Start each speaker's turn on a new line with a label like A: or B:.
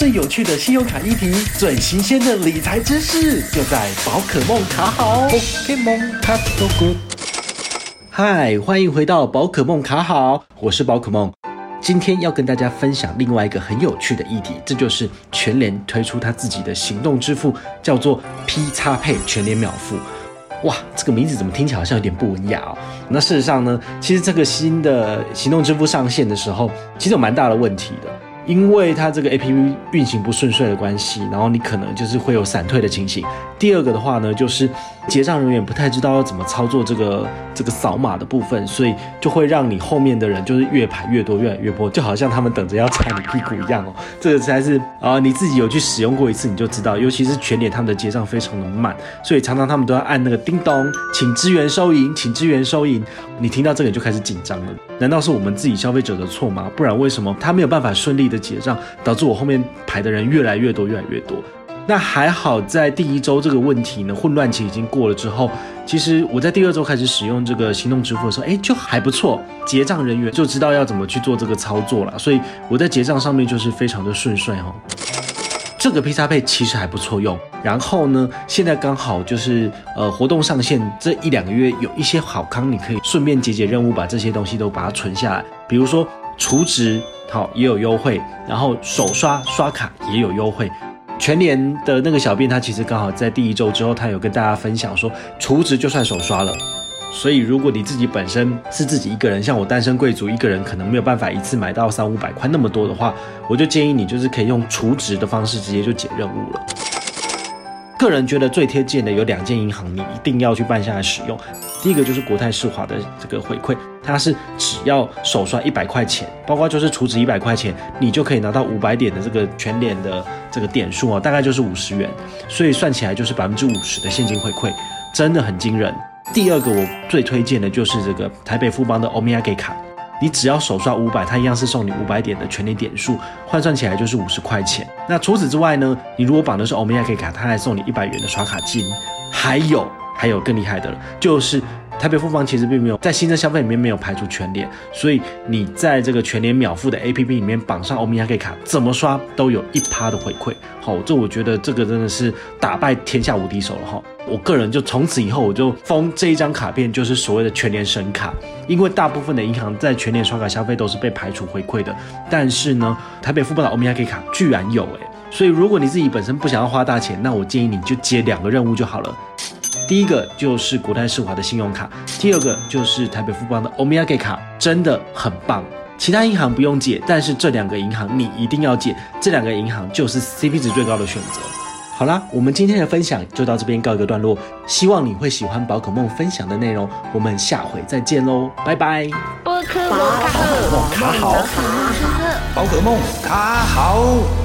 A: 最有趣的信用卡议题，最新鲜的理财知识，就在宝可梦卡好。Pokemon 卡 so good。嗨，欢迎回到宝可梦卡好，我是宝可梦。今天要跟大家分享另外一个很有趣的议题，这就是全联推出他自己的行动支付，叫做 P-Pay 全联秒付。哇，这个名字怎么听起来好像有点不文雅哦？那事实上呢，其实这个新的行动支付上线的时候，其实有蛮大的问题的。因为它这个 APP 运行不顺遂的关系，然后你可能就是会有闪退的情形。第二个的话呢，就是结账人员不太知道要怎么操作这个这个扫码的部分，所以就会让你后面的人就是越排越多，越来越多，就好像他们等着要踩你屁股一样哦。这个才是啊、呃，你自己有去使用过一次你就知道，尤其是全脸他们的结账非常的慢，所以常常他们都要按那个叮咚，请支援收银，请支援收银。你听到这个你就开始紧张了，难道是我们自己消费者的错吗？不然为什么他没有办法顺利的结账，导致我后面排的人越来越多，越来越多？那还好，在第一周这个问题呢，混乱期已经过了之后，其实我在第二周开始使用这个行动支付的时候，哎，就还不错，结账人员就知道要怎么去做这个操作了，所以我在结账上面就是非常的顺遂哈。这个披萨配其实还不错用，然后呢，现在刚好就是呃活动上线这一两个月，有一些好康，你可以顺便解解任务，把这些东西都把它存下来，比如说储值好也有优惠，然后手刷刷卡也有优惠。全年的那个小编他其实刚好在第一周之后，他有跟大家分享说，储值就算手刷了。所以，如果你自己本身是自己一个人，像我单身贵族一个人，可能没有办法一次买到三五百块那么多的话，我就建议你就是可以用储值的方式直接就解任务了。个人觉得最贴近的有两间银行，你一定要去办下来使用。第一个就是国泰世华的这个回馈，它是只要手刷一百块钱，包括就是储值一百块钱，你就可以拿到五百点的这个全脸的这个点数哦，大概就是五十元，所以算起来就是百分之五十的现金回馈，真的很惊人。第二个我最推荐的就是这个台北富邦的欧米亚给卡，你只要首刷五百，它一样是送你五百点的全年点数，换算起来就是五十块钱。那除此之外呢，你如果绑的是欧米亚给卡，它还送你一百元的刷卡金。还有还有更厉害的了，就是。台北富邦其实并没有在新增消费里面没有排除全联，所以你在这个全联秒付的 APP 里面绑上欧米亚 K 卡，怎么刷都有一趴的回馈。好，这我觉得这个真的是打败天下无敌手了哈。我个人就从此以后我就封这一张卡片，就是所谓的全联神卡，因为大部分的银行在全联刷卡消费都是被排除回馈的，但是呢，台北富邦的欧米亚 K 卡居然有哎，所以如果你自己本身不想要花大钱，那我建议你就接两个任务就好了。第一个就是国泰世华的信用卡，第二个就是台北富邦的欧米亚给卡，真的很棒。其他银行不用借，但是这两个银行你一定要借，这两个银行就是 CP 值最高的选择。好啦，我们今天的分享就到这边告一个段落，希望你会喜欢宝可梦分享的内容，我们下回再见喽，拜拜。宝可梦卡好，宝可梦卡好。